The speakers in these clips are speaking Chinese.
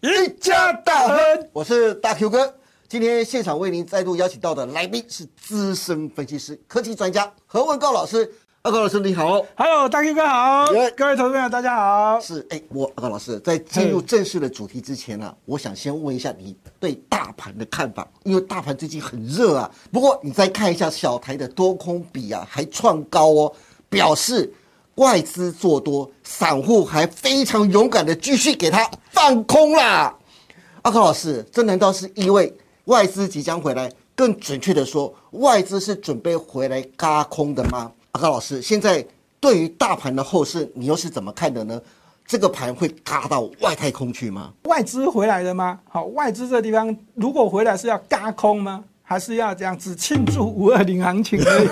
一家大亨，我是大 Q 哥。今天现场为您再度邀请到的来宾是资深分析师、科技专家何文高老师。阿高老师你好，Hello，大 Q 哥好耶，各位投资朋友大家好。是哎，我阿高老师在进入正式的主题之前呢、我想先问一下你对大盘的看法，因为大盘最近很热啊。不过你再看一下小台的多空比啊，还创高哦，表示外资做多，散户还非常勇敢的继续给它放空啦。阿高老师，这难道是因为外资即将回来？更准确的说，外资是准备回来嘎空的吗？阿高老师，现在对于大盘的后市，你又是怎么看的呢？这个盘会嘎到外太空去吗？外资回来了吗？好，外资这地方如果回来是要嘎空吗？还是要这样只庆祝五二零行情而已？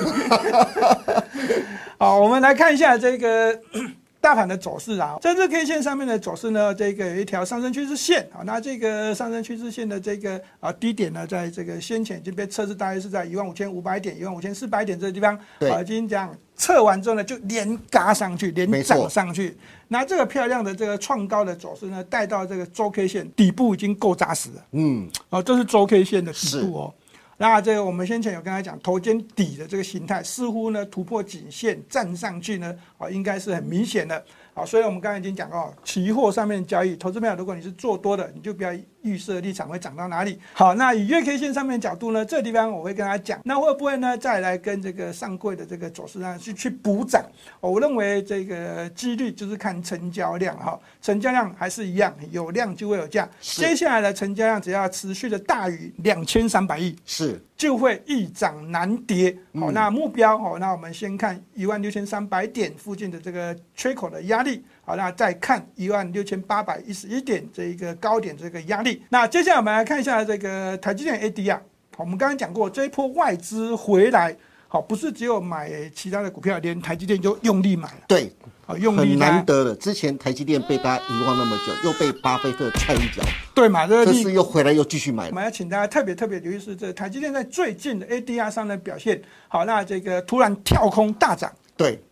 好，我们来看一下这个 大盘的走势啊，在日 K 线上面的走势呢，这个有一条上升趋势线啊，那这个上升趋势线的这个啊低点呢，在这个先前已经被测试，大约是在一万五千五百点、一万五千四百点这个地方，啊，已经这样测完之后呢，就连嘎上去，连涨上去。那这个漂亮的这个创高的走势呢，带到这个周 K 线底部已经够扎实了。嗯，哦，这是周 K 线的底是部哦。那这个我们先前有跟他讲，头肩底的这个形态似乎呢突破颈线站上去呢，啊、应该是很明显的。好，所以我们刚才已经讲过，期货上面交易，投资朋友，如果你是做多的，你就不要预设立场会涨到哪里。好，那以月 K 线上面的角度呢，这个地方我会跟他讲，那会不会呢再来跟这个上柜的这个走势上去去补涨？哦我认为这个几率就是看成交量哈，成交量还是一样，有量就会有价。接下来的成交量只要持续的大于两千三百亿，是就会易涨难跌。好、那目标好，那我们先看一万六千三百点附近的这个缺口的压力。好，那再看一万六千八百一十一点这一个高点这个压力。那接下来我们来看一下这个台积电 ADR。好，我们刚刚讲过，这一波外资回来，好，不是只有买其他的股票，连台积电就用力买了，对，好，用力很买难得的。之前台积电被大家遗忘那么久，又被巴菲特踹一脚，对嘛？这次又回来又继续买了。我们要请大家特别特别留意是这个台积电在最近的 ADR 上的表现。好，那这个突然跳空大涨，对，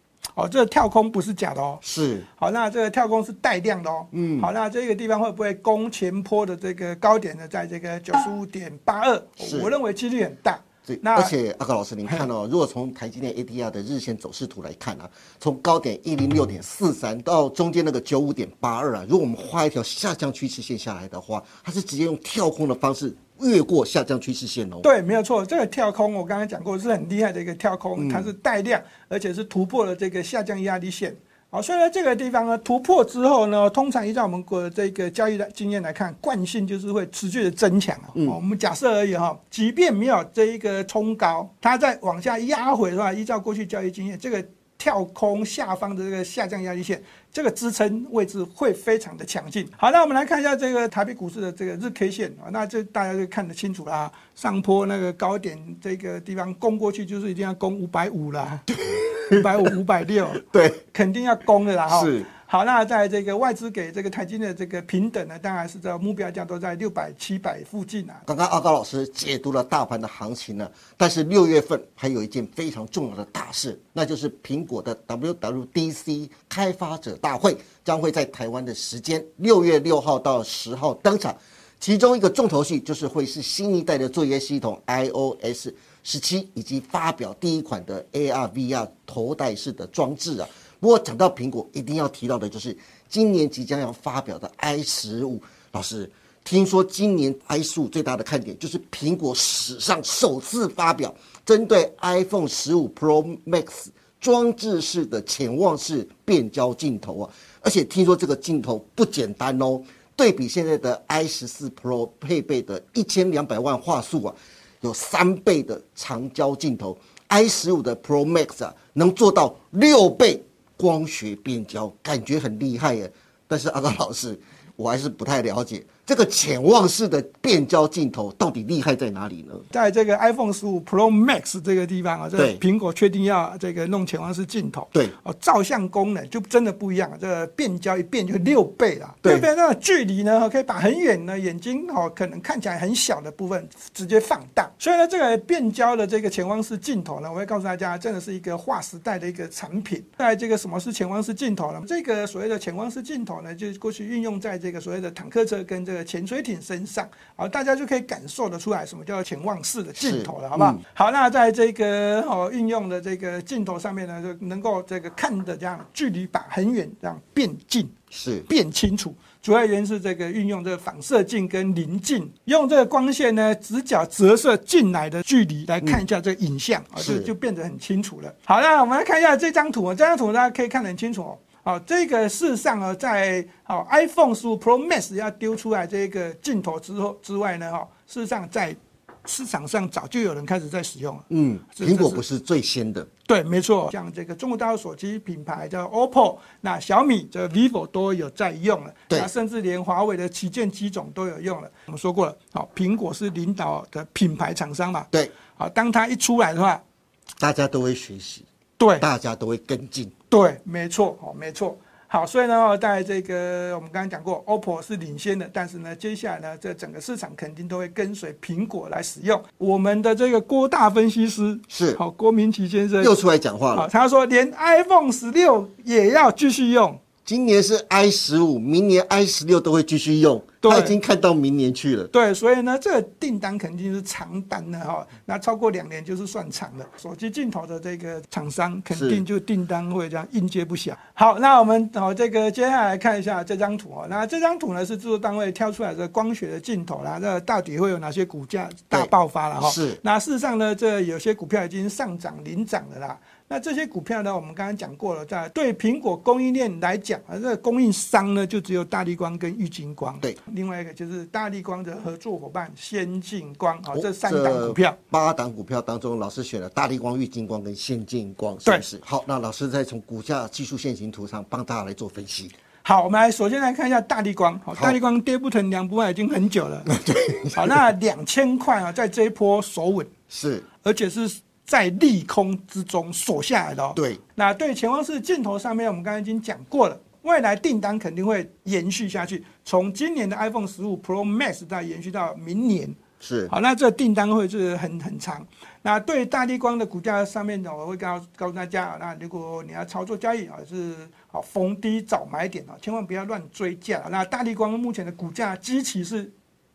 哦，这个跳空不是假的哦。是好，那这个跳空是带量的哦。嗯好，那这个地方会不会攻前坡的这个高点呢？在这个九十五点八二，我认为几率很大。对，那而且阿高老师，您看哦，如果从台积电 ADR 的日线走势图来看啊，从高点一零六点四三到中间那个九五点八二啊，如果我们画一条下降趋势线下来的话，它是直接用跳空的方式越过下降趋势线哦。对，没有错，这个跳空我刚才讲过是很厉害的一个跳空，它是带量，而且是突破了这个下降压力线。好，所以呢，这个地方呢突破之后呢，通常依照我们国这个交易的经验来看，惯性就是会持续的增强啊、哦我们假设而已哈，即便没有这一个冲高，它再往下压回的话，依照过去交易经验，这个跳空下方的这个下降压力线，这个支撑位置会非常的强劲。好，那我们来看一下这个台北股市的这个日 K 线啊，那这大家就看得清楚啦。上坡那个高点这个地方攻过去，就是一定要攻五百五啦，五百五、五百六，对，肯定要攻的啦哈。是。好，那在这个外资给这个台积的这个平等呢，当然是这目标价都在六百、七百附近啊。刚刚阿高老师解读了大盘的行情呢，但是六月份还有一件非常重要的大事，那就是苹果的 WWDC 开发者大会将会在台湾的时间六月六号到十号登场，其中一个重头戏就是会是新一代的作业系统 iOS 十七，以及发表第一款的 AR VR 头戴式的装置啊。不过讲到苹果，一定要提到的就是今年即将要发表的 i 十五。老师，听说今年 i 十五最大的看点就是苹果史上首次发表针对 iPhone 十五 Pro Max 装置式的潜望式变焦镜头啊，而且听说这个镜头不简单哦。对比现在的 i 十四 Pro 配备的一千两百万画素啊，有三倍的长焦镜头，i 十五的 Pro Max 啊能做到六倍光学变焦，感觉很厉害耶。但是阿刚老师，我还是不太了解这个潜望式的变焦镜头到底厉害在哪里呢？在这个 iPhone 十五 Pro Max 这个地方啊，这苹果确定要这个弄潜望式镜头，对哦，照相功能就真的不一样，这个变焦一变就六倍了，对六倍那个距离呢，可以把很远的眼睛哦，可能看起来很小的部分直接放大，所以呢，这个变焦的这个潜望式镜头呢，我会告诉大家，真的是一个划时代的一个产品。在这个什么是潜望式镜头呢？这个所谓的潜望式镜头呢，就是过去运用在这这个所谓的坦克车跟这个潜水艇身上，好，大家就可以感受得出来什么叫潜望式的镜头了，好不好？好，那在这个哦运用的这个镜头上面呢，就能够这个看的这样距离把很远这样变近，是变清楚。主要原因是这个运用这个反射镜跟临近，用这个光线呢直角折射进来的距离来看一下这个影像啊，就就变得很清楚了。好，那我们来看一下这张图啊，这张图大家可以看得很清楚哦。好，这个事实上呢，在好 iPhone 十五 Pro Max 要丢出来这个镜头之后之外呢，哈，事实上在市场上早就有人开始在使用了。嗯，苹果不是最先的。对，没错，像这个中国大陆手机品牌叫 OPPO，那小米、这 vivo 都有在用了，那甚至连华为的旗舰机种都有用了。我们说过了，好，苹果是领导的品牌厂商嘛？对，好，当它一出来的话，大家都会学习，对，大家都会跟进，对，没错，哦，没错。好，所以呢，在这个我们刚刚讲过，OPPO 是领先的，但是呢，接下来呢，这整个市场肯定都会跟随苹果来使用。我们的这个郭大分析师是好，郭明奇先生又出来讲话了，他说连 iPhone 十六也要继续用。今年是 i 十五，明年 i 十六都会继续用，他已经看到明年去了。对，所以呢，这个订单肯定是长单的哈，那超过两年就是算长的。手机镜头的这个厂商肯定就订单会这样应接不暇。好，那我们哦，这个接下来看一下这张图哦，那这张图呢是制作单位挑出来的光学的镜头啦，那到底会有哪些股价大爆发了哈？是。那事实上呢，这有些股票已经上涨领涨了啦。那这些股票呢？我们刚刚讲过了，在对苹果供应链来讲，啊，这个供应商呢就只有大力光跟玉金光。对，另外一个就是大力光的合作伙伴先进光。啊，这三档股票，八档股票当中，老师选了大力光、玉金光跟先进光，是不是？好，那老师再从股价技术线形图上帮大家来做分析。好，我们来首先来看一下大力光。好，大力光跌不疼两不坏已经很久了。对。好，那两千块啊，在这一波守稳。是。而且是。在利空之中锁下来的。对，那对前方是镜头上面，我们刚才已经讲过了，未来订单肯定会延续下去，从今年的 iPhone 十五 Pro Max 再延续到明年。是，好，那这订单会是很很长。那对大地光的股价上面呢，我会告告诉大家，那如果你要操作交易啊，是好逢低早买点啊，千万不要乱追价。那大地光目前的股价基期是。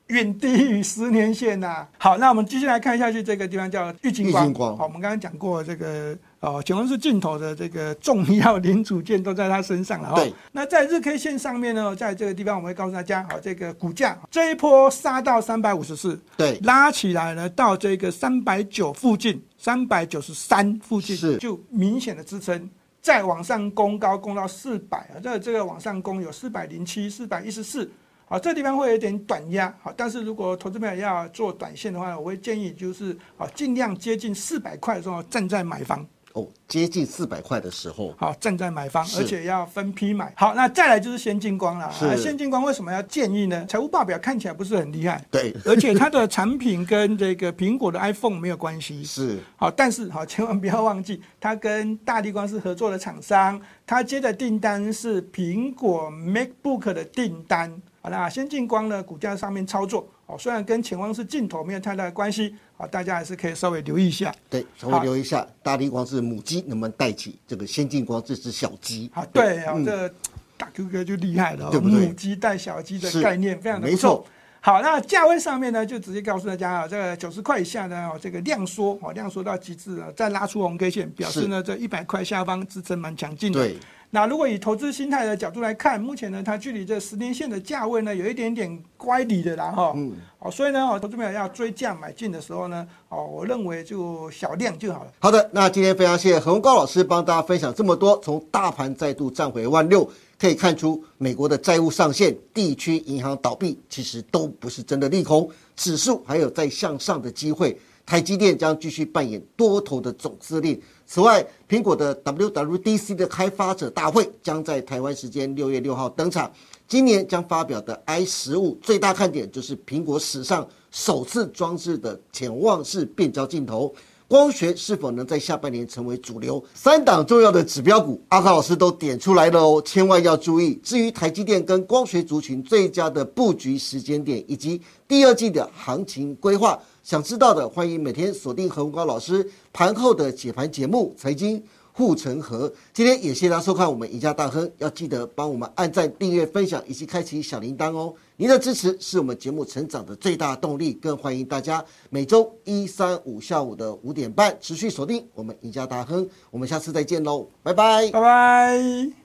远低于十年线呐。好，那我们继续来看下去，这个地方叫玉金光。好，我们刚刚讲过这个哦，请问是镜头的这个重要零组件都在它身上了。对。那在日 K 线上面呢，在这个地方我们会告诉大家，好，这个股价这一波杀到三百五十四，对，拉起来呢到这个三百九附近，三百九十三附近是就明显的支撑，再往上攻高攻到四百啊，这这个往上攻有四百零七、四百一十四。好，这地方会有点短压，好，但是如果投资朋友要做短线的话，我会建议就是啊，尽量接近四百块的时候站在买方。哦，接近四百块的时候，好，正在买方，而且要分批买。好，那再来就是先进光了。是。先进光为什么要建议呢？财务报表看起来不是很厉害。对。而且它的产品跟这个苹果的 iPhone 没有关系。是。好，但是好，千万不要忘记，它跟大地光是合作的厂商，它接的订单是苹果 MacBook 的订单。好啦先进光呢，股价上面操作，哦，虽然跟潜望式镜头没有太大的关系，啊，大家还是可以稍微留意一下。对，稍微留意一下，大力光是母鸡，能不能带起这个先进光这只小鸡？啊，对啊，这大 Q 哥就厉害了，对不对？母鸡带小鸡的概念非常的不错。好，那价位上面呢，就直接告诉大家啊，这个九十块以下呢，这个量缩，哦，量缩到极致了，再拉出红 K 线，表示呢，这一百块下方支撑蛮强劲的。对。那如果以投资心态的角度来看，目前呢，它距离这十年线的价位呢，有一点点乖离的啦，哈。嗯。哦，所以呢，哦，投资朋友要追价买进的时候呢，哦，我认为就小量就好了。好的，那今天非常谢谢何文高老师帮大家分享这么多，从大盘再度站回万六，可以看出美国的债务上限、地区银行倒闭，其实都不是真的利空，指数还有在向上的机会。台积电将继续扮演多头的总司令。此外，苹果的 WWDC 的开发者大会将在台湾时间六月六号登场。今年将发表的 i 十五最大看点就是苹果史上首次装置的潜望式变焦镜头。光学是否能在下半年成为主流？三档重要的指标股，阿卡老师都点出来了哦，千万要注意。至于台积电跟光学族群最佳的布局时间点，以及第二季的行情规划。想知道的，欢迎每天锁定何文高老师盘后的解盘节目《财经护城河。今天也谢谢大家收看我们赢家大亨，要记得帮我们按赞、订阅、分享以及开启小铃铛哦。您的支持是我们节目成长的最大动力，更欢迎大家每周一、三、五下午的五点半持续锁定我们赢家大亨。我们下次再见喽，拜拜，拜拜。